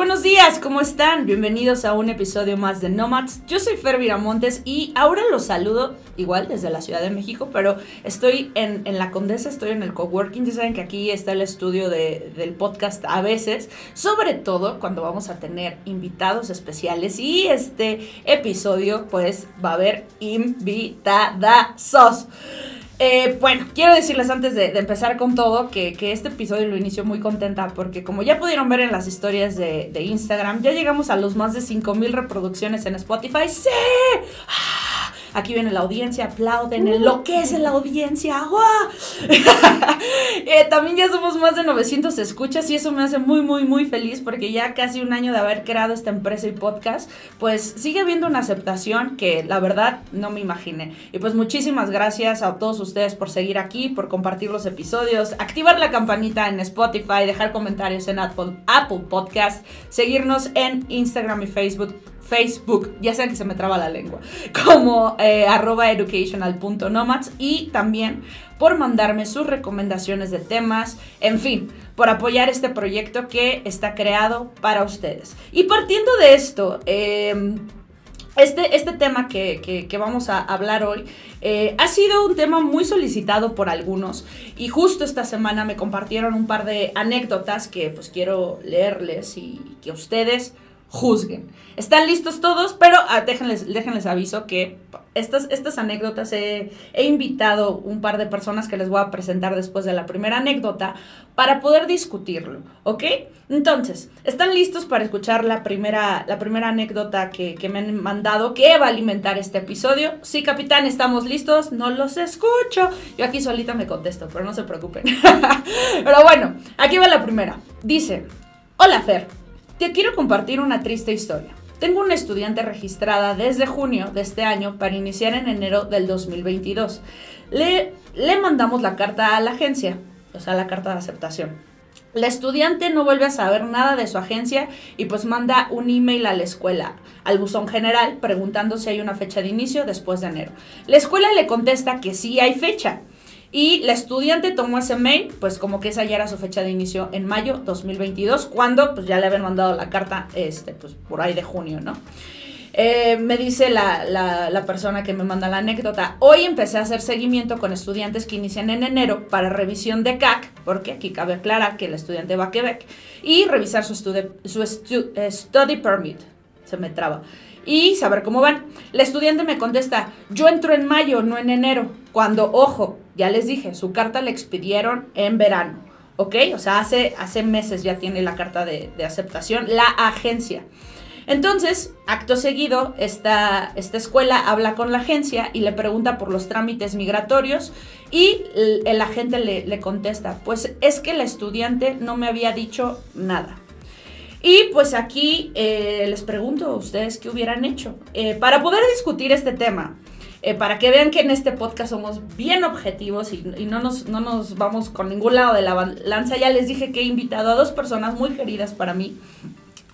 Buenos días, ¿cómo están? Bienvenidos a un episodio más de Nomads. Yo soy Fer Viramontes y ahora los saludo igual desde la Ciudad de México, pero estoy en, en la Condesa, estoy en el coworking. Ya saben que aquí está el estudio de- del podcast a veces, sobre todo cuando vamos a tener invitados especiales. Y este episodio, pues, va a haber invitadazos. Eh, bueno, quiero decirles antes de, empezar con todo que, que este episodio lo inició muy contenta porque como ya pudieron ver en las historias de, de Instagram, ya llegamos a los más de 5000 reproducciones en Spotify. ¡Sí! Ah, Aquí viene la audiencia, aplauden, enloquece la audiencia. Eh, también ya somos más de 900 escuchas y eso me hace muy, muy, muy feliz porque ya casi un año de haber creado esta empresa y podcast, pues sigue habiendo una aceptación que la verdad no me imaginé. Y pues muchísimas gracias a todos ustedes por seguir aquí, por compartir los episodios, activar la campanita en Spotify, dejar comentarios en Apple, Apple Podcast, seguirnos en Instagram y Facebook. Facebook, ya saben que se me traba la lengua, como eh, educational.nomads y también por mandarme sus recomendaciones de temas, en fin, por apoyar este proyecto que está creado para ustedes. Y partiendo de esto, eh, este, este tema que, que- que vamos a hablar hoy eh, ha sido un tema muy solicitado por algunos. Y justo esta semana me compartieron un par de anécdotas que pues quiero leerles y que ustedes juzguen. Están listos todos, pero ah, déjenles, déjenles aviso que estas, estas anécdotas he, he invitado un par de personas que les voy a presentar después de la primera anécdota para poder discutirlo, ¿ok? Entonces, ¿están listos para escuchar la primera, la primera anécdota que, que me han mandado que va a alimentar este episodio? Sí, capitán, estamos listos, no los escucho. Yo aquí solita me contesto, pero no se preocupen. pero bueno, aquí va la primera. Dice, hola Fer, te quiero compartir una triste historia. Tengo una estudiante registrada desde junio de este año para iniciar en enero del 2022. Le, le mandamos la carta a la agencia, o sea, la carta de aceptación. La estudiante no vuelve a saber nada de su agencia y pues manda un email a la escuela, al buzón general, preguntando si hay una fecha de inicio después de enero. La escuela le contesta que sí hay fecha. Y la estudiante tomó ese mail, pues como que esa ya era su fecha de inicio en mayo 2022, cuando pues ya le habían mandado la carta, este, pues por ahí de junio, ¿no? Eh, me dice la, la- persona que me manda la anécdota, hoy empecé a hacer seguimiento con estudiantes que inician en enero para revisión de CAC, porque aquí cabe aclarar que el estudiante va a Quebec, y revisar su, eh, study permit, se me traba, y saber cómo van. La estudiante me contesta, yo entro en mayo, no en enero, cuando, ojo, ya les dije, su carta la expidieron en verano, ¿ok? O sea, hace, hace meses ya tiene la carta de, aceptación, la agencia. Entonces, acto seguido, esta, esta escuela habla con la agencia y le pregunta por los trámites migratorios y el, agente le, le contesta, pues es que la estudiante no me había dicho nada. Y pues aquí eh, les pregunto a ustedes qué hubieran hecho Eh, para poder discutir este tema. Eh, para que vean que en este podcast somos bien objetivos y, y no, nos, no nos vamos con ningún lado de la balanza. Ya les dije que he invitado a dos personas muy queridas para mí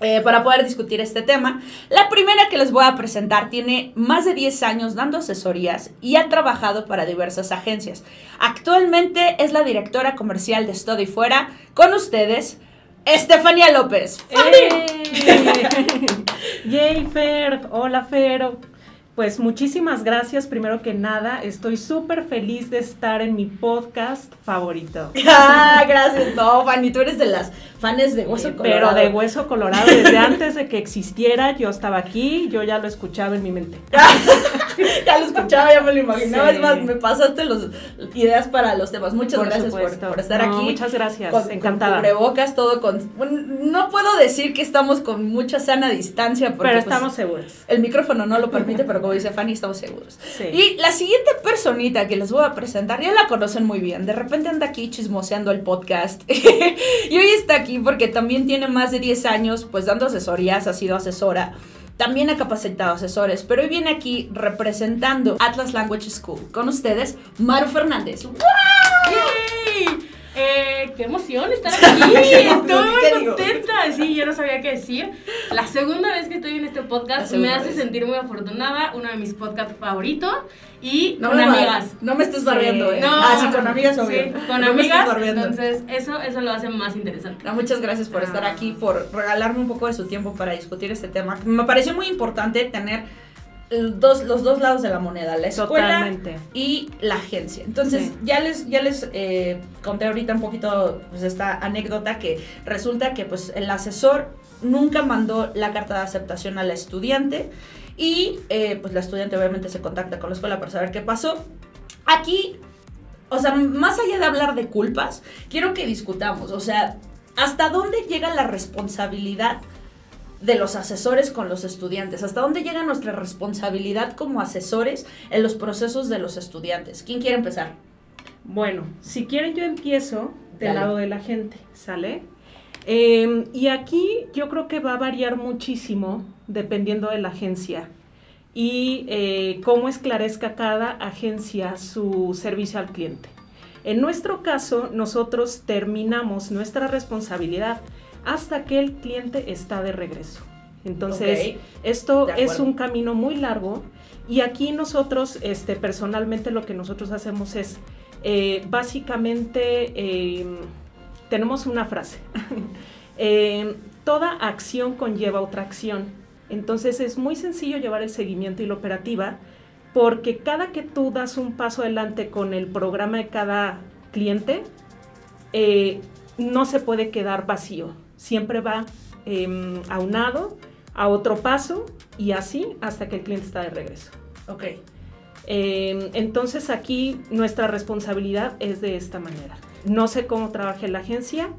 eh, para poder discutir este tema. La primera que les voy a presentar tiene más de 10 años dando asesorías y ha trabajado para diversas agencias. Actualmente es la directora comercial de Study Fuera. Con ustedes, Estefanía López. ¡Eh! Yay, Fer. Hola, Fero. Pues muchísimas gracias, primero que nada. Estoy súper feliz de estar en mi podcast favorito. ah, gracias. No, Fanny, tú eres de las fans de Hueso Colorado. Pero de Hueso Colorado, desde antes de que existiera, yo estaba aquí, yo ya lo escuchaba en mi mente. ya lo escuchaba, ya me lo imaginaba. Es más, me pasaste las ideas para los temas. Muchas gracias por, estar aquí. Muchas gracias, encantada. Con todo con... no puedo decir que estamos con mucha sana distancia. Porque, pero pues, estamos seguros. El micrófono no lo permite, pero como dice Fanny, estamos seguros. Y la siguiente personita que les voy a presentar, ya la conocen muy bien. De repente anda aquí chismoseando el podcast. y hoy está aquí porque también tiene más de 10 años, pues dando asesorías, ha sido asesora. También ha capacitado asesores, pero hoy viene aquí representando Atlas Language School. Con ustedes, Maru Fernández. ¡Wow! Eh, qué emoción estar aquí. Estoy muy contenta. Sí, yo no sabía qué decir. La segunda vez que estoy en este podcast me hace sentir muy afortunada. Uno de mis podcasts favoritos. Y con amigas. No me estés barriendo, ¿eh? No, ah, sí, con amigas o Sí, con amigas. Entonces, eso, eso lo hace más interesante. muchas gracias por estar ah. aquí, por regalarme un poco de su tiempo para discutir este tema. Me pareció muy importante tener dos, los dos lados de la moneda, la escuela y la agencia. Entonces, ya les, ya les eh, conté ahorita un poquito pues, esta anécdota que resulta que pues, el asesor nunca mandó la carta de aceptación a la estudiante y eh, pues la estudiante obviamente se contacta con la escuela para saber qué pasó. Aquí, o sea, más allá de hablar de culpas, quiero que discutamos, o sea, ¿hasta dónde llega la responsabilidad? De los asesores con los estudiantes? ¿Hasta dónde llega nuestra responsabilidad como asesores en los procesos de los estudiantes? ¿Quién quiere empezar? Bueno, si quieren yo empiezo del lado de la gente, ¿sale? Em, y aquí yo creo que va a variar muchísimo dependiendo de la agencia y eh, cómo esclarezca cada agencia su servicio al cliente. En nuestro caso, nosotros terminamos nuestra responsabilidad hasta que el cliente está de regreso. Entonces, esto es un camino muy largo y aquí nosotros, este, personalmente, lo que nosotros hacemos es, eh, básicamente, em, tenemos una frase. Em, toda acción conlleva otra acción. Entonces, es muy sencillo llevar el seguimiento y la operativa porque cada que tú das un paso adelante con el programa de cada cliente, eh, no se puede quedar vacío siempre va eh, aunado a otro paso y así hasta que el cliente está de regreso. Ok. Em, entonces aquí nuestra responsabilidad es de esta manera. No sé cómo trabaja la agencia,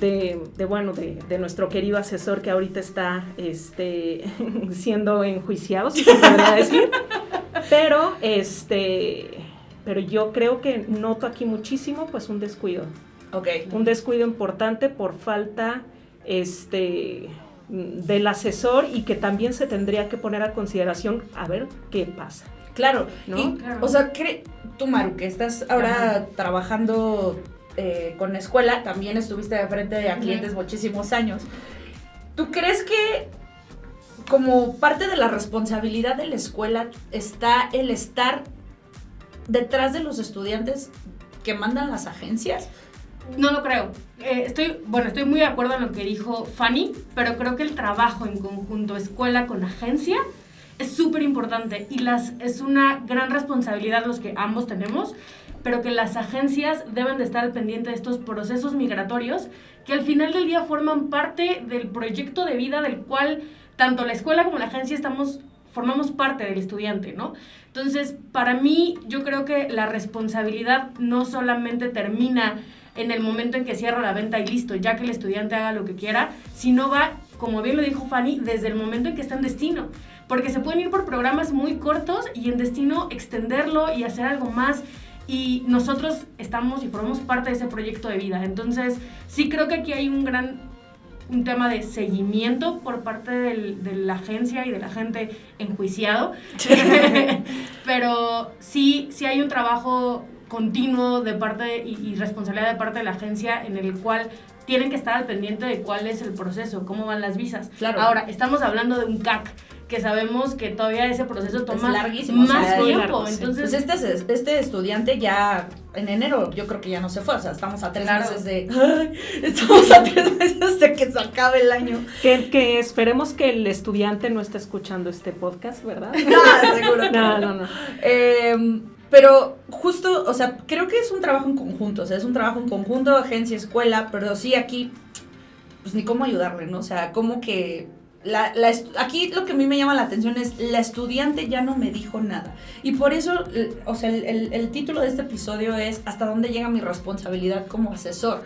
de, bueno, de, nuestro querido asesor que ahorita está este, siendo enjuiciado, si se podría decir. Pero, este, pero yo creo que noto aquí muchísimo pues un descuido un descuido importante por falta este, del asesor y que también se tendría que poner a consideración a ver qué pasa. Claro, ¿no? O sea, tú, Maru, que estás ahora trabajando eh, con escuela, también estuviste de frente a clientes muchísimos años. ¿Tú crees que como parte de la responsabilidad de la escuela está el estar detrás de los estudiantes que mandan las agencias? No lo creo. Eh, estoy, bueno, estoy muy de acuerdo en lo que dijo Fanny, pero creo que el trabajo en conjunto escuela con agencia es súper importante y las, es una gran responsabilidad los que ambos tenemos, pero que las agencias deben de estar al pendiente de estos procesos migratorios que al final del día forman parte del proyecto de vida del cual tanto la escuela como la agencia estamos formamos parte del estudiante, ¿no? Entonces, para mí, yo creo que la responsabilidad no solamente termina en el momento en que cierro la venta y listo, ya que el estudiante haga lo que quiera, si no va, como bien lo dijo Fanny, desde el momento en que está en destino. Porque se pueden ir por programas muy cortos y en destino extenderlo y hacer algo más. Y nosotros estamos y formamos parte de ese proyecto de vida. Entonces, sí creo que aquí hay un gran un tema de seguimiento por parte de la agencia y de la gente enjuiciado. Pero sí, sí hay un trabajo continuo de parte y, responsabilidad de parte de la agencia en el cual tienen que estar al pendiente de cuál es el proceso, cómo van las visas. Ahora, estamos hablando de un CAC, que sabemos que todavía ese proceso toma larguísimo, o más sea, tiempo. largo, sí. Entonces, Pues este, este estudiante ya en enero yo creo que ya no se fue, o sea, estamos a tres Claro. meses de... Ay, estamos a tres meses de que se acabe el año. Que, que esperemos que el estudiante no esté escuchando este podcast, ¿verdad? Nada, seguro. No, no, no. Eh, pero justo, o sea, creo que es un trabajo en conjunto, o sea, es un trabajo en conjunto, agencia, escuela, pero sí aquí, pues ni cómo ayudarle, ¿no? O sea, como que... La, aquí lo que a mí me llama la atención es la estudiante ya no me dijo nada. Y por eso, o sea, el, título de este estudio es hasta dónde llega mi responsabilidad como asesor.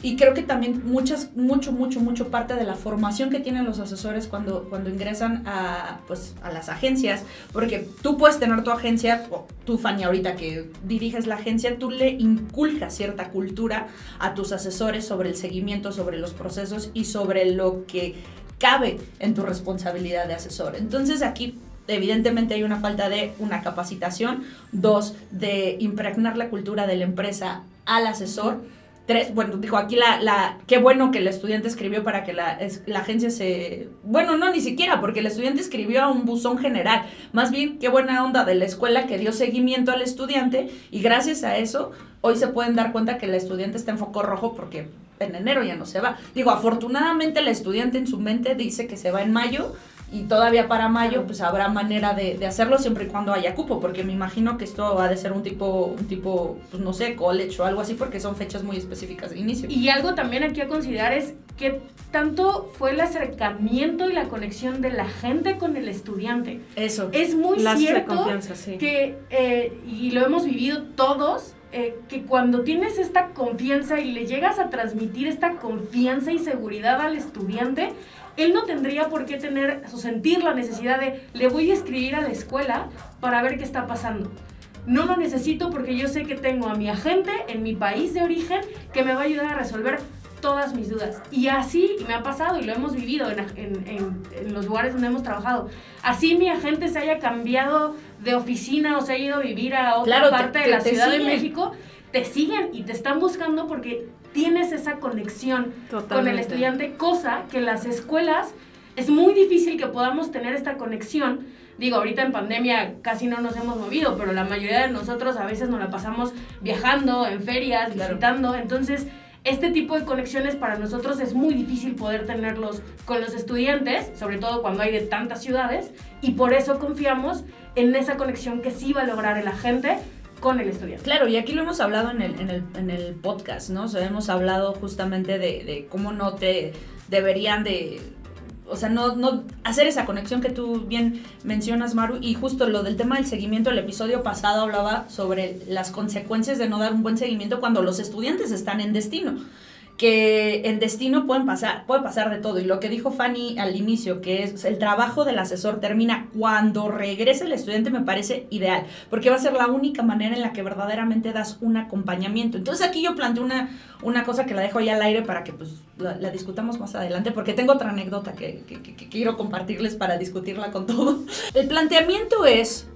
Y creo que también muchas, mucho, mucho, mucho parte de la formación que tienen los asesores cuando, cuando ingresan a, pues, a las agencias, porque tú puedes tener tu agencia, o tú Fanny ahorita que diriges la agencia, tú le inculcas cierta cultura a tus asesores sobre el seguimiento, sobre los procesos y sobre lo que cabe en tu responsabilidad de asesor. Entonces aquí evidentemente hay una falta de una capacitación, dos, de impregnar la cultura de la empresa al asesor. Tres, bueno, digo, aquí la, la, qué bueno que el estudiante escribió para que la, es- la agencia se, bueno, no, ni siquiera, porque el estudiante escribió a un buzón general, más bien, qué buena onda de la escuela que dio seguimiento al estudiante y gracias a eso, hoy se pueden dar cuenta que el estudiante está en foco rojo porque en enero ya no se va. Digo, afortunadamente el estudiante en su mente dice que se va en mayo y todavía para mayo pues habrá manera de, de hacerlo siempre y cuando haya cupo, porque me imagino que esto ha de ser un tipo, un tipo, pues no sé, college o algo así, porque son fechas muy específicas de inicio. Y algo también aquí a considerar es que tanto fue el acercamiento y la conexión de la gente con el estudiante. Eso. Es muy de cierto confianza, sí. que, eh, y lo hemos vivido todos, eh, que cuando tienes esta confianza y le llegas a transmitir esta confianza y seguridad al estudiante, él no tendría por qué tener o sentir la necesidad de le voy a escribir a la escuela para ver qué está pasando. No lo necesito porque yo sé que tengo a mi agente en mi país de origen que me va a ayudar a resolver todas mis dudas. Y así me ha pasado y lo hemos vivido en los lugares donde hemos trabajado. Así mi agente se haya cambiado de oficina o se haya ido a vivir a otra Claro, parte te- de la te Ciudad de. México, te siguen y te están buscando porque tienes esa conexión con el estudiante, cosa que las escuelas es muy difícil que podamos tener esta conexión. Digo, ahorita en pandemia casi no nos hemos movido, pero la mayoría de nosotros a veces nos la pasamos viajando, en ferias, Claro. visitando. Entonces, este tipo de conexiones para nosotros es muy difícil poder tenerlos con los estudiantes, sobre todo cuando hay de tantas ciudades, y por eso confiamos en esa conexión que sí va a lograr el agente con el estudiante. Claro, y aquí lo hemos hablado en el, en el, en el podcast, ¿no? O sea, hemos hablado justamente de, de cómo no te deberían de... O sea, no, no hacer esa conexión que tú bien mencionas, Maru, y justo lo del tema del seguimiento, el episodio pasado hablaba sobre las consecuencias de no dar un buen seguimiento cuando los estudiantes están en destino que en destino pueden pasar, puede pasar de todo. Y lo que dijo Fanny al inicio, que es el trabajo del asesor termina cuando regrese el estudiante, me parece ideal, porque va a ser la única manera en la que verdaderamente das un acompañamiento. Entonces aquí yo planteo una, una cosa que la dejo ahí al aire para que pues la, discutamos más adelante, porque tengo otra anécdota que, quiero compartirles para discutirla con todo. El planteamiento es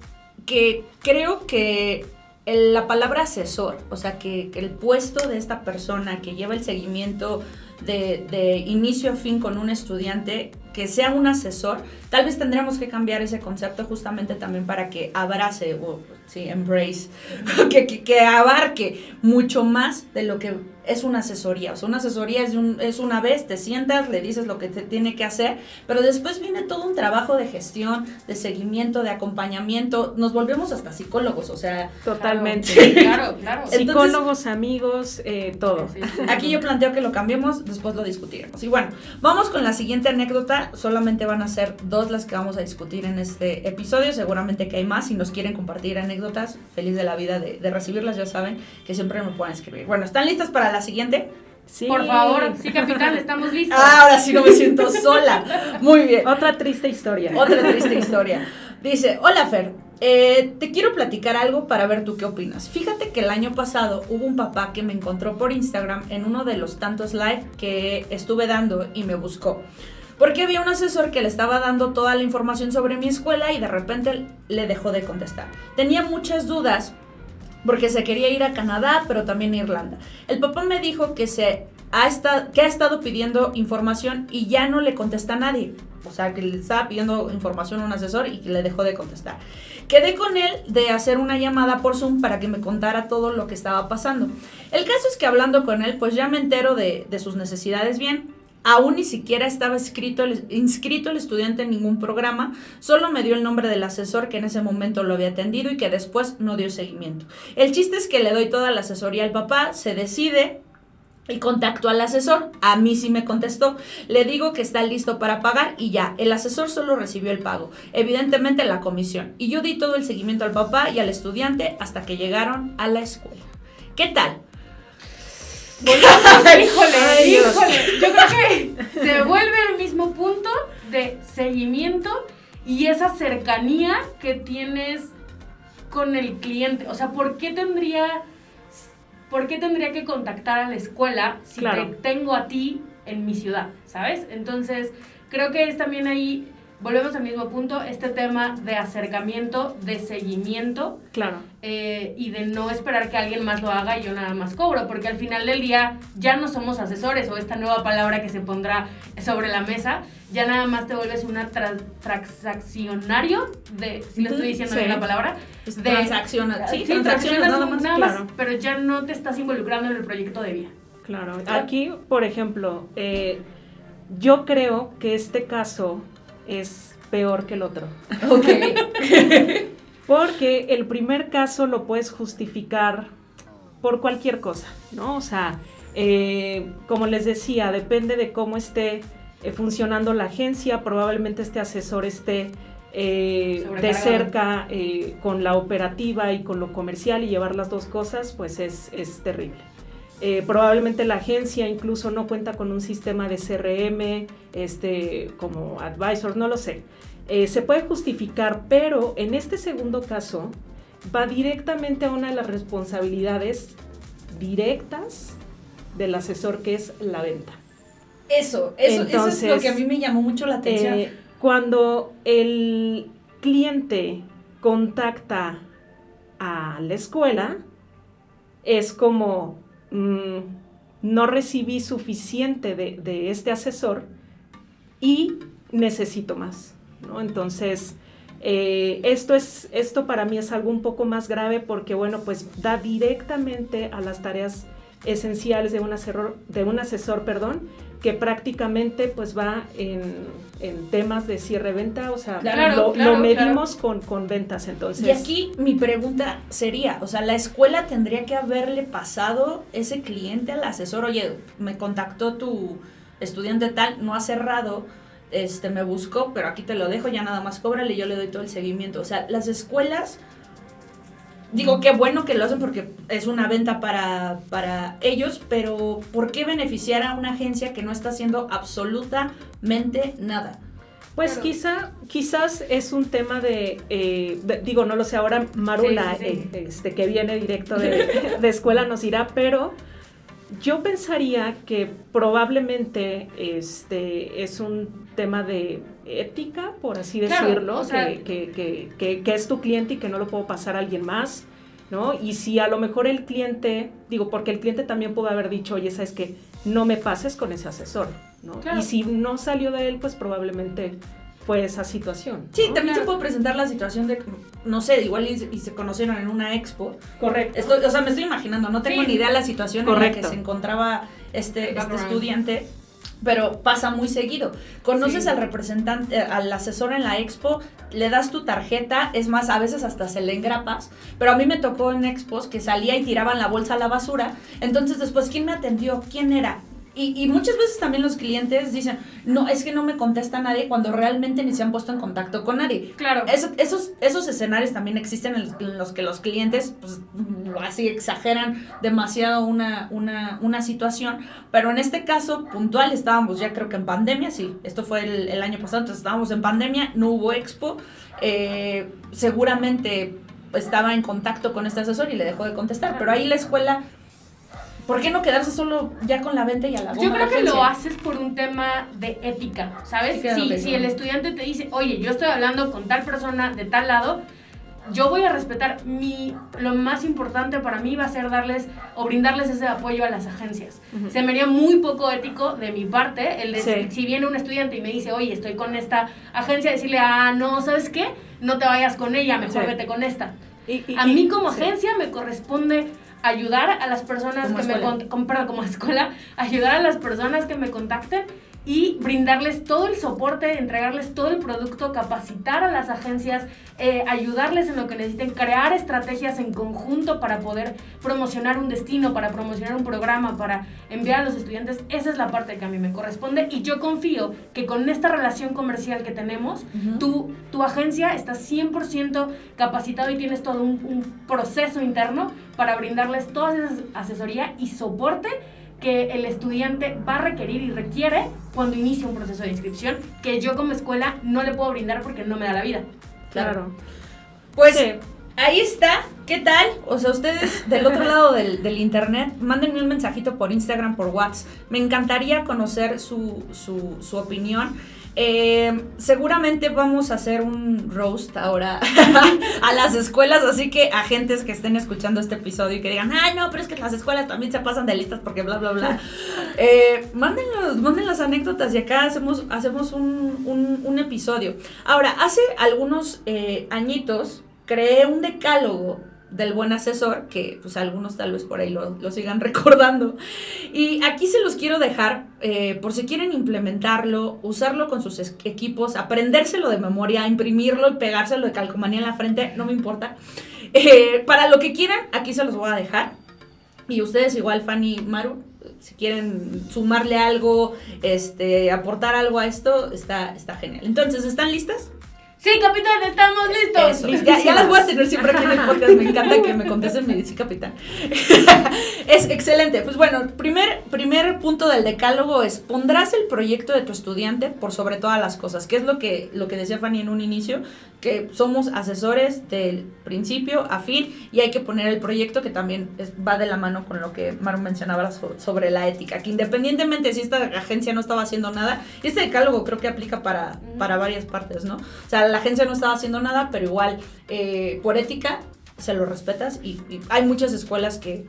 que creo que el- la palabra asesor, o sea, que, el puesto de esta persona que lleva el seguimiento de, de inicio a fin con un estudiante, que sea un asesor, tal vez tendríamos que cambiar ese concepto justamente también para que abrace, o sí, embrace, que, que, que abarque mucho más de lo que es una asesoría. O sea, una asesoría es, un- es una vez, te sientas, le dices lo que te tiene que hacer, pero después viene todo un trabajo de gestión, de seguimiento, de acompañamiento. Nos volvemos hasta psicólogos, o sea, Totalmente. Claro, claro. Entonces- Psicólogos, amigos, eh, todo. Sí, sí, sí. Aquí yo planteo que lo cambiemos, después lo discutiremos. Y bueno, vamos con la siguiente anécdota. Solamente van a ser dos las que vamos a discutir en este episodio. Seguramente que hay más. Si nos quieren compartir anécdotas, feliz de la vida de, de recibirlas, ya saben que siempre me pueden escribir. Bueno, ¿están listas para la siguiente? Sí. Por favor, sí, capitán, estamos listos. Ah, ahora sí no me siento sola. Muy bien. Otra triste historia. Otra triste historia. Dice, hola Fer, eh, te quiero platicar algo para ver tú qué opinas. Fíjate que el año pasado hubo un papá que me encontró por Instagram en uno de los tantos live que estuve dando y me buscó. Porque había un asesor que le estaba dando toda la información sobre mi escuela y de repente le dejó de contestar. Tenía muchas dudas porque se quería ir a Canadá, pero también a Irlanda. El papá me dijo que se ha estado, que ha estado pidiendo información y ya no le contesta a nadie. o sea, que le estaba pidiendo información a un asesor y que le dejó de contestar. Quedé con él de hacer una llamada por Zoom para que me contara todo lo que estaba pasando. El caso es que hablando con él, pues ya me entero de, de sus necesidades bien. Aún ni siquiera estaba inscrito el, estudiante en ningún programa, solo me dio el nombre del asesor que en ese momento lo había atendido y que después no dio seguimiento. El chiste es que le doy toda la asesoría al papá, se decide, y contacto al asesor. A mí sí me contestó. Le digo que está listo para pagar y ya. El asesor solo recibió el pago. Evidentemente la comisión. Y yo di todo el seguimiento al papá y al estudiante hasta que llegaron a la escuela. ¿Qué tal? Híjole, híjole. Yo creo que se vuelve al mismo punto de seguimiento y esa cercanía que tienes con el cliente. O sea, ¿por qué tendría, por qué tendría que contactar a la escuela si Claro. te tengo a ti en mi ciudad? ¿Sabes? Entonces, creo que es también ahí, volvemos al mismo punto, este tema de acercamiento, de seguimiento Claro. eh, y de no esperar que alguien más lo haga y yo nada más cobro, porque al final del día ya no somos asesores o esta nueva palabra que se pondrá sobre la mesa, ya nada más te vuelves una tra- transaccionario de, si le estoy diciendo Sí. bien la palabra, de- transacciona- sí, sí, transaccionas nada más, nada más, claro. pero ya no te estás involucrando en el proyecto de vida. Claro. Aquí, por ejemplo, eh, yo creo que este caso es peor que el otro. Ok. Porque el primer caso lo puedes justificar por cualquier cosa, ¿no? O sea, eh, como les decía, depende de cómo esté eh, funcionando la agencia, probablemente este asesor esté eh, de cerca con la operativa y con lo comercial y llevar las dos cosas, pues es, es terrible. Eh, probablemente la agencia incluso no cuenta con un sistema de CRM, este, como advisor, no lo sé. Eh, se puede justificar, pero en este segundo caso va directamente a una de las responsabilidades directas del asesor, que es la venta. Eso, eso, eso es lo Entonces, que a mí me llamó mucho la atención. Eh, cuando el cliente contacta a la escuela, es como, mm, no recibí suficiente de, de este asesor y necesito más, ¿no? Entonces, eh, esto, es, esto para mí es algo un poco más grave porque, bueno, pues da directamente a las tareas esenciales de un asesor, de un asesor perdón, que prácticamente pues va en, en temas de cierre-venta, o sea, Claro, lo, claro, lo medimos con, con ventas, entonces... Y aquí mi pregunta sería, o sea, la escuela tendría que haberle pasado ese cliente al asesor, oye, me contactó tu estudiante tal, no ha cerrado, este me buscó, pero aquí te lo dejo, ya nada más cóbrale yo le doy todo el seguimiento. O sea, las escuelas, digo, qué bueno que lo hacen porque es una venta para, para ellos, pero ¿por qué beneficiar a una agencia que no está haciendo absolutamente nada? Pues Claro. quizá, quizás es un tema de, eh, de- digo, no lo sé, ahora Marula, Sí, sí, sí. eh, este, que viene directo de, de escuela, nos dirá, pero yo pensaría que probablemente este, es un tema de ética, por así Claro, decirlo, o sea- que, que- que- que- que es tu cliente y que no lo puedo pasar a alguien más, ¿no? Y si a lo mejor el cliente, digo, porque el cliente también pudo haber dicho, oye, sabes que no me pases con ese asesor, ¿no? Claro. Y si no salió de él, pues probablemente fue esa situación. Sí, ¿no? también se Claro. puede presentar la situación de, no sé, igual y, y se conocieron en una expo. Correcto. Estoy, o sea, me estoy imaginando, no tengo Sí. ni idea de la situación en la Correcto. que se encontraba este, este estudiante, pero pasa muy seguido. Conoces Sí. al representante, al asesor en la expo, le das tu tarjeta, es más, a veces hasta se le engrapas, pero a mí me tocó en expos que salía y tiraban la bolsa a la basura, entonces después, ¿quién me atendió? ¿Quién era? Y, y muchas veces también los clientes dicen, no, es que no me contesta nadie cuando realmente ni se han puesto en contacto con nadie. Claro. Eso- esos, esos escenarios también existen en los, en los que los clientes pues, así exageran demasiado una, una, una situación, pero en este caso puntual estábamos ya creo que en pandemia, sí, esto fue el, el año pasado, entonces estábamos en pandemia, no hubo expo, eh, seguramente estaba en contacto con este asesor y le dejó de contestar, pero ahí la escuela, ¿por qué no quedarse solo ya con la venta y a la Yo goma creo que lo haces por un tema de ética, ¿sabes? Sí, si, si sí. el estudiante te dice, oye, yo estoy hablando con tal persona de tal lado, yo voy a respetar mi lo más importante para mí va a ser darles o brindarles ese apoyo a las agencias. Se me haría muy poco ético de mi parte el decir, si viene un estudiante y me dice, "Oye, estoy con esta agencia", decirle, "Ah, no, ¿sabes qué? No te vayas con ella, mejor vete con esta." a mí como agencia me corresponde ayudar a las personas que me perdón, como escuela, ayudar a las personas que me contacten y brindarles todo el soporte, entregarles todo el producto, capacitar a las agencias, eh, ayudarles en lo que necesiten, crear estrategias en conjunto para poder promocionar un destino, para promocionar un programa, para enviar a los estudiantes. Esa es la parte que a mí me corresponde y yo confío que con esta relación comercial que tenemos, tu, tu agencia está 100% capacitado y tienes todo un, un proceso interno para brindarles toda esa asesoría y soporte que el estudiante va a requerir y requiere cuando inicia un proceso de inscripción que yo como escuela no le puedo brindar porque no me da la vida. Claro. Pues ahí está. ¿Qué tal? O sea, ustedes del otro lado del, del, internet, mándenme un mensajito por Instagram, por WhatsApp. Me encantaría conocer su, su, su opinión. Eh, seguramente vamos a hacer un roast ahora a las escuelas, así que agentes que estén escuchando este episodio y que digan, ay no, pero es que las escuelas también se pasan de listas porque bla, bla, bla. Eh, manden las anécdotas y acá hacemos, hacemos un, un, episodio. Ahora, hace algunos eh, añitos creé un decálogo del buen asesor, que pues algunos tal vez por ahí lo, sigan recordando. Y aquí se los quiero dejar eh, por si quieren implementarlo, usarlo con sus equipos, aprendérselo de memoria, imprimirlo y pegárselo de calcomanía en la frente, no me importa. Eh, para lo que quieran, aquí se los voy a dejar. Y ustedes igual, Fanny Maru, si quieren sumarle algo, este, aportar algo a esto, está, está genial. Entonces, ¿están listas? Sí, capitán, estamos listos. ya, ya, las voy a tener siempre aquí en el podcast. Me encanta que me contesten mi sí, capitán. es excelente. Pues bueno, primer, primer punto del decálogo es pondrás el proyecto de tu estudiante por sobre todas las cosas, que es lo que, lo que decía Fanny en un inicio, que somos asesores del principio a fin y hay que poner el proyecto que también va de la mano con lo que Maru mencionaba sobre, la ética, que independientemente si esta agencia no estaba haciendo nada, este decálogo creo que aplica para, para varias partes, ¿no? O sea, la agencia no estaba haciendo nada, pero igual eh, por ética se lo respetas y, hay muchas escuelas que,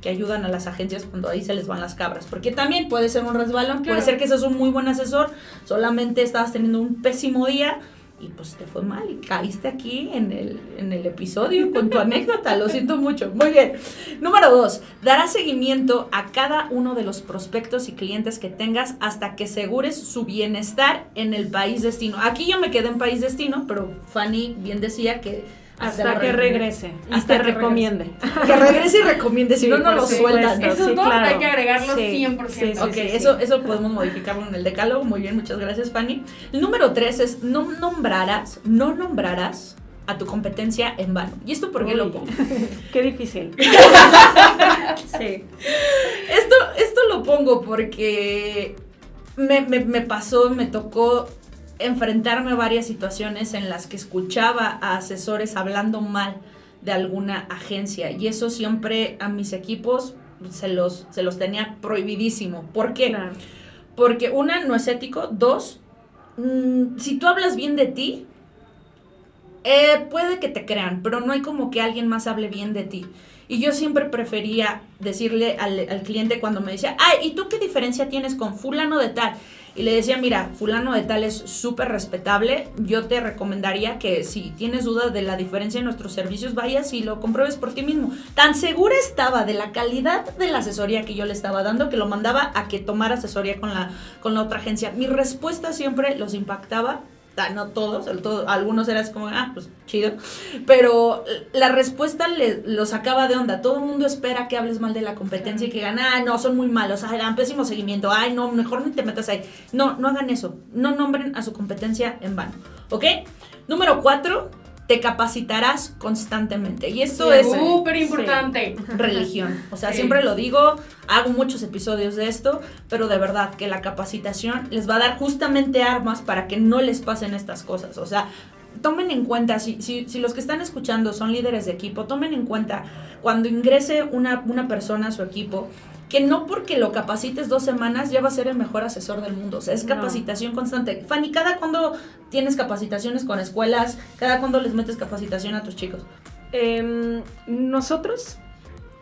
que, ayudan a las agencias cuando ahí se les van las cabras, porque también puede ser un resbalón, puede ser que seas un muy buen asesor, solamente estabas teniendo un pésimo día y pues te fue mal y caíste aquí en el, en el episodio con tu anécdota, lo siento mucho. Muy bien. Número dos, darás seguimiento a cada uno de los prospectos y clientes que tengas hasta que asegures su bienestar en el país destino. Aquí yo me quedé en país destino, pero Fanny bien decía que hasta que regrese. Hasta que recomiende. Que regrese y recomiende, si no, no lo sueltan. Esos dos hay que agregarlos 100%. ok, eso, eso podemos modificarlo en el decálogo. Muy bien, muchas gracias, Fanny. El número tres es no nombrarás, no nombrarás a tu competencia en vano. ¿Y esto por qué lo pongo? Qué difícil. sí. Esto, esto lo pongo porque me, me, me pasó, me tocó enfrentarme a varias situaciones en las que escuchaba a asesores hablando mal de alguna agencia y eso siempre a mis equipos se los, se los tenía prohibidísimo. ¿Por qué? Porque una, no es ético. Dos, mm, si tú hablas bien de ti, eh, puede que te crean, pero no hay como que alguien más hable bien de ti. Y yo siempre prefería decirle al, al cliente cuando me decía, ay, ¿y tú qué diferencia tienes con fulano de tal? Y le decía, mira, fulano de tal es súper respetable, yo te recomendaría que si tienes dudas de la diferencia en nuestros servicios, vayas y lo compruebes por ti mismo. Tan segura estaba de la calidad de la asesoría que yo le estaba dando que lo mandaba a que tomara asesoría con la, con la otra agencia. Mi respuesta siempre los impactaba no todos, algunos eran como, ah, pues chido, pero la respuesta le, lo sacaba de onda. Todo mundo espera que hables mal de la competencia y que digan, ah, no, son muy malos, ay, dan pésimo seguimiento, ay, no, mejor ni te metas ahí. No, no hagan eso, no nombren a su competencia en vano, ¿ok? Número cuatro, te capacitarás constantemente. Y esto es súper importante. Religión. O sea, siempre lo digo, hago muchos episodios de esto, pero de verdad que la capacitación les va a dar justamente armas para que no les pasen estas cosas. O sea, tomen en cuenta, si, si, si los que están escuchando son líderes de equipo, tomen en cuenta cuando ingrese una, una persona a su equipo, que no porque lo capacites dos semanas ya va a ser el mejor asesor del mundo. O sea, es No. capacitación constante. Fanny, ¿cada cuándo tienes capacitaciones con escuelas? ¿Cada cuándo les metes capacitación a tus chicos? Em, nosotros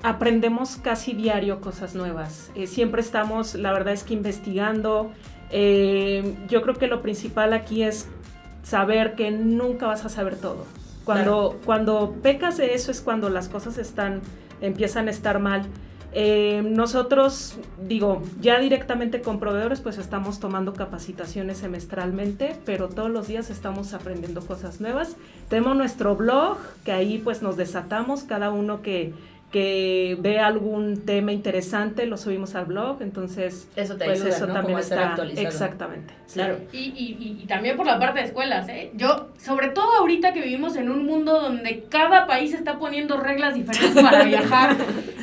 aprendemos casi diario cosas nuevas. Eh, siempre estamos, la verdad es que investigando. Eh, yo creo que lo principal aquí es saber que nunca vas a saber todo. Cuando, cuando pecas de eso es cuando las cosas están, empiezan a estar mal. Eh, nosotros, digo, ya directamente con proveedores, pues estamos tomando capacitaciones semestralmente, pero todos los días estamos aprendiendo cosas nuevas. Tenemos nuestro blog, que ahí pues nos desatamos, cada uno que, que ve algún tema interesante, lo subimos al blog, entonces Eso te pues ayuda, eso ¿no? también está exactamente. Claro. Y, y- y- y también por la parte de escuelas, ¿eh? Yo, sobre todo ahorita que vivimos en un mundo donde cada país está poniendo reglas diferentes para viajar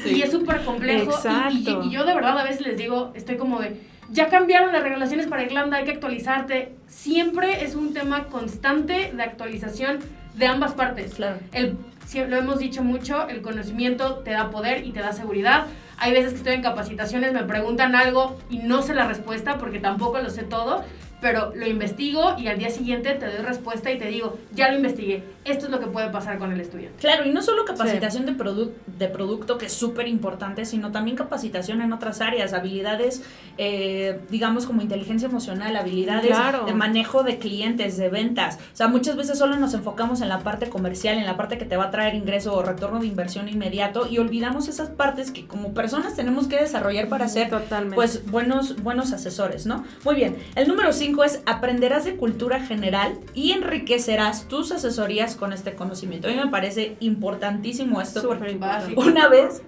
y es súper complejo. y- Y, Exacto. y yo de verdad a veces les digo, estoy como de, ya cambiaron las regulaciones para Irlanda, hay que actualizarte. Siempre es un tema constante de actualización de ambas partes. Claro. El, lo hemos dicho mucho, el conocimiento te da poder y te da seguridad. Hay veces que estoy en capacitaciones, me preguntan algo y no sé la respuesta porque tampoco lo sé todo, pero lo investigo y al día siguiente te doy respuesta y te digo, ya lo investigué, esto es lo que puede pasar con el estudiante. Claro, y no solo capacitación de, produ- de producto, que es súper importante, sino también capacitación en otras áreas, habilidades, eh, digamos, como inteligencia emocional, habilidades Claro. de manejo de clientes, de ventas. O sea, muchas veces solo nos enfocamos en la parte comercial, en la parte que te va a traer ingreso o retorno de inversión inmediato, y olvidamos esas partes que como personas tenemos que desarrollar para ser Totalmente. pues buenos, buenos asesores, ¿no? Muy bien. El número 5 es aprenderás de cultura general y enriquecerás tus asesorías con este conocimiento. A mí me parece importantísimo esto Súper porque importante. una vez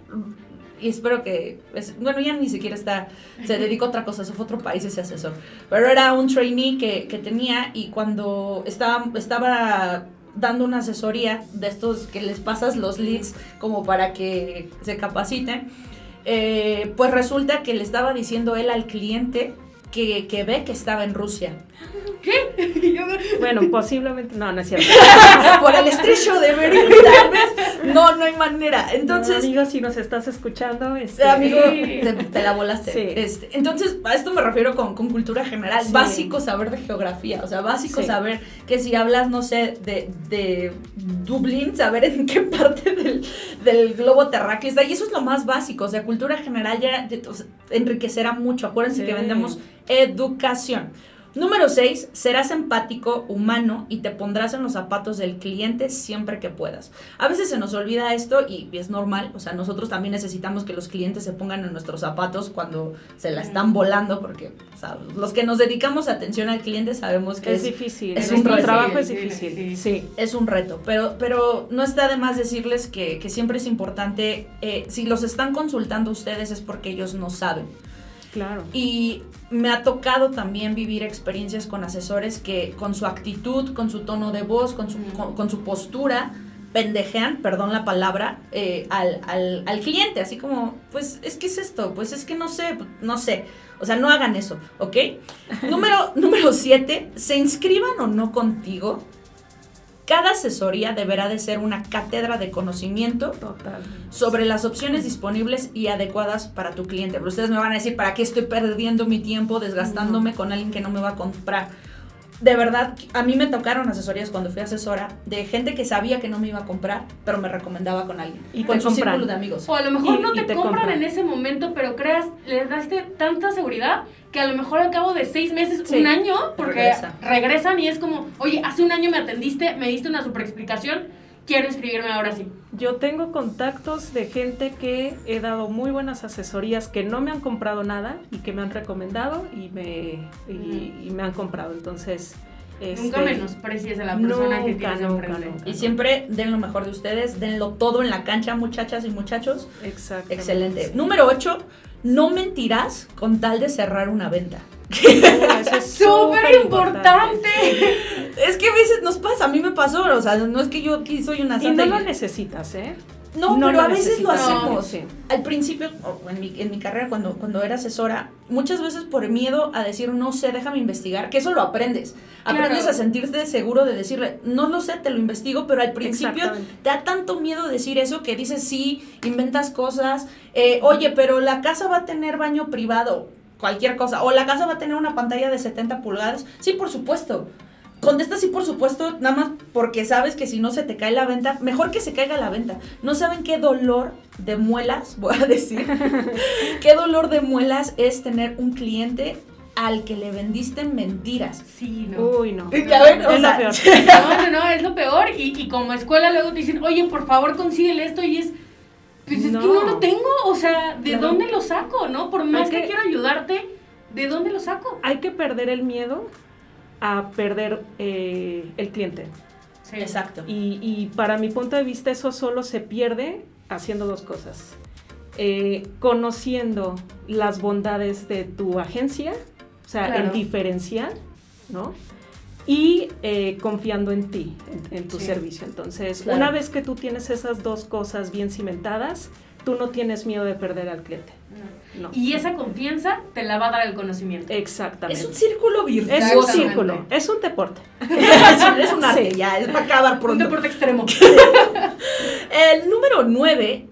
y espero que es- bueno ya ni siquiera está se dedicó a otra cosa se fue a otro país ese asesor pero era un trainee que, que tenía y cuando estaba estaba dando una asesoría de estos que les pasas los leads como para que se capaciten eh, pues resulta que le estaba diciendo él al cliente que, que ve que estaba en Rusia Bueno, posiblemente, no, no es cierto. por el estrecho de Bering tal vez no no hay manera entonces No, amigo, si nos estás escuchando, este, Amigo, te, te la volaste. Sí. Este, entonces, a esto me refiero con, con cultura general. Sí. Básico saber de geografía. O sea, básico Sí. saber que si hablas, no sé, de, de Dublín, saber en qué parte del, del globo terráqueo está. Y eso es lo más básico. O sea, cultura general ya de- o sea, enriquecerá mucho. Acuérdense que vendemos educación. Número 6, serás empático, humano y te pondrás en los zapatos del cliente siempre que puedas. A veces se nos olvida esto y es normal, o sea, nosotros también necesitamos que los clientes se pongan en nuestros zapatos cuando se la están volando, porque o sea, los que nos dedicamos atención al cliente sabemos que es es, difícil. es nuestro un reto. trabajo es difícil. sí. Sí. es un reto, pero, pero no está de más decirles que, que siempre es importante, eh, si los están consultando ustedes es porque ellos no saben. Claro. Y me ha tocado también vivir experiencias con asesores que con su actitud, con su tono de voz, con su, con, su postura, pendejean, perdón la palabra, eh, al, al, al cliente, así como, pues es que es esto, pues es que no sé, no sé. O sea, no hagan eso, ¿ok? número número siete, se inscriban o no contigo. Cada asesoría deberá de ser una cátedra de conocimiento Total. sobre las opciones disponibles y adecuadas para tu cliente. Pero ustedes me van a decir, ¿para qué estoy perdiendo mi tiempo desgastándome con alguien que no me va a comprar? De verdad, a mí me tocaron asesorías cuando fui asesora de gente que sabía que no me iba a comprar, pero me recomendaba con alguien. Y con te su compran. círculo de amigos. O a lo mejor Y- no te, te compran, compran. en ese momento, pero creas, les daste tanta seguridad que a lo mejor al cabo de seis meses, Sí. un año, porque Regresa. regresan y es como, oye, hace un año me atendiste, me diste una super explicación, quiero inscribirme ahora sí. Yo tengo contactos de gente que he dado muy buenas asesorías que no me han comprado nada y que me han recomendado y me, y, y me han comprado. Entonces, Nunca este, menosprecies a la persona que nunca, tienes nunca, nunca. Y siempre den lo mejor de ustedes, denlo todo en la cancha, muchachas y muchachos. Exacto. Excelente. Número 8, no mentirás con tal de cerrar una venta. Eso es ¡Súper importante! Es que a veces nos pasa, a mí me pasó, o sea, no es que yo aquí soy una Y santa no y- lo necesitas, ¿eh? No, No pero a veces lo hacemos. Sí. Al principio, o en mi, en mi carrera, cuando, cuando era asesora, muchas veces por miedo a decir no sé, déjame investigar, que eso lo aprendes. Aprendes a sentirte seguro de decirle, no lo sé, te lo investigo, pero al principio te da tanto miedo decir eso que dices sí, inventas cosas. eh, Oye, pero la casa va a tener baño privado, cualquier cosa. O la casa va a tener una pantalla de 70 pulgadas. Sí, por supuesto. Contesta sí, por supuesto, nada más porque sabes que si no se te cae la venta, mejor que se caiga la venta. No saben qué dolor de muelas, voy a decir, qué dolor de muelas es tener un cliente al que le vendiste mentiras. Sí, no. Uy, no. Ya ven, o Es lo peor. No, no, no, es lo peor. Y, y como escuela luego te dicen, oye, por favor, consíguele esto. Y es, pues es que no lo tengo. O sea, ¿de Claro. dónde lo saco? ¿No? Por más que que- quiero ayudarte, ¿de dónde lo saco? Hay que perder el miedo a perder eh, el cliente. Sí. Exacto. Y, y para mi punto de vista eso solo se pierde haciendo dos cosas. Eh, conociendo las bondades de tu agencia, o sea, Claro. el diferencial, ¿no? Y eh, confiando en ti, en, en tu Sí. servicio. Entonces, Claro. una vez que tú tienes esas dos cosas bien cimentadas, tú no tienes miedo de perder al cliente. No. No. Y esa confianza te la va a dar el conocimiento. Exactamente. Es un círculo virtuoso. Es un círculo, es un deporte. es, es un arte, Sí. ya, es para acabar Un pronto. deporte extremo. El número 9,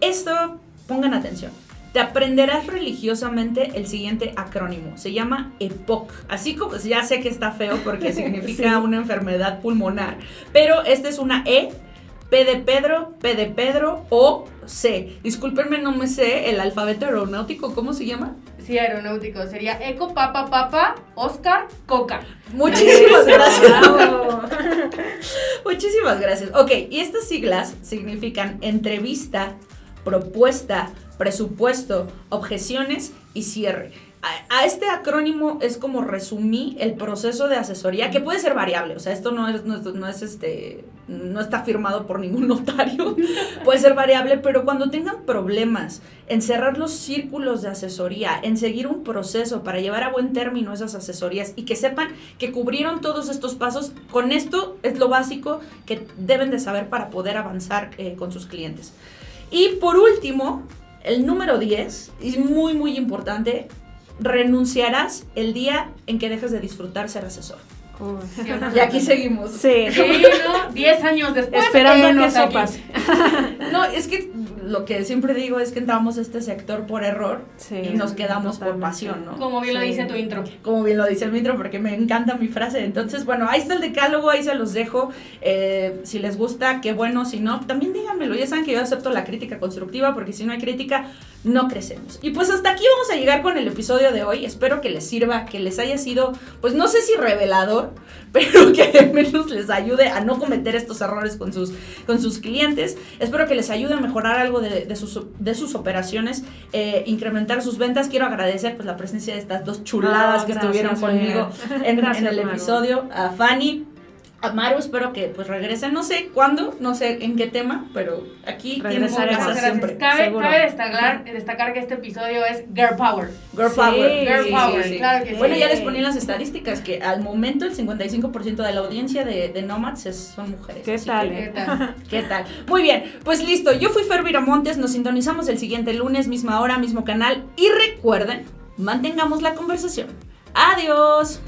esto, pongan atención. Te aprenderás religiosamente el siguiente acrónimo. Se llama EPOC. Así como ya sé que está feo porque significa Sí. una enfermedad pulmonar. Pero esta es una E, P de Pedro, P de Pedro, O, C. Discúlpenme, no me sé el alfabeto aeronáutico. ¿Cómo se llama? Sí, aeronáutico. Sería Eco, Papa, Papa, Oscar, Coca. Muchísimas gracias. Muchísimas gracias. Ok, y estas siglas significan entrevista, propuesta, presupuesto, objeciones y cierre. A, a este acrónimo es como resumí el proceso de asesoría, que puede ser variable, o sea, esto no es, no no es, este, no está firmado por ningún notario, puede ser variable, pero cuando tengan problemas en cerrar los círculos de asesoría, en seguir un proceso para llevar a buen término esas asesorías y que sepan que cubrieron todos estos pasos, con esto es lo básico que deben de saber para poder avanzar eh, con sus clientes. Y por último, el número 10, y muy muy importante, renunciarás el día en que dejes de disfrutar ser asesor. Y aquí seguimos. Sí. Sí, ¿no? Diez años después. Esperando que eso pase. No, es que lo que siempre digo es que entramos a este sector por error Sí, y nos quedamos por totalmente. pasión, ¿no? Como bien lo Sí. dice tu intro. como bien lo dice el mitro, porque me encanta mi frase. Entonces, bueno, ahí está el decálogo, ahí se los dejo. Eh, si les gusta, qué bueno. Si no, también díganmelo. Ya saben que yo acepto la crítica constructiva, porque si no hay crítica, no crecemos. Y pues hasta aquí vamos a llegar con el episodio de hoy. Espero que les sirva, que les haya sido, pues no sé si revelador, pero que al menos les ayude a no cometer estos errores con sus, con sus clientes. Espero que les ayude a mejorar algo de, de sus, de sus operaciones, eh, incrementar sus ventas. Quiero agradecer pues la presencia de estas dos chuladas Ah, que gracias, estuvieron conmigo en, Gracias, en el Maru. episodio. A Fanny, Maru, espero que pues regresen. No sé cuándo, no sé en qué tema, pero aquí Regresaremos. siempre. Cabe, destacar, destacar que este episodio es Girl Power. Girl Sí, Power. Girl sí, Power, sí, sí. claro que sí. Bueno, ya les poní las estadísticas que al momento el 55% de la audiencia de, de Nomads es- son mujeres. ¿Qué tal, que- eh? ¿Qué tal? ¿Qué tal? Muy bien, pues listo. Yo fui Fer Viramontes. Nos sintonizamos el siguiente lunes, misma hora, mismo canal. Y recuerden, mantengamos la conversación. Adiós.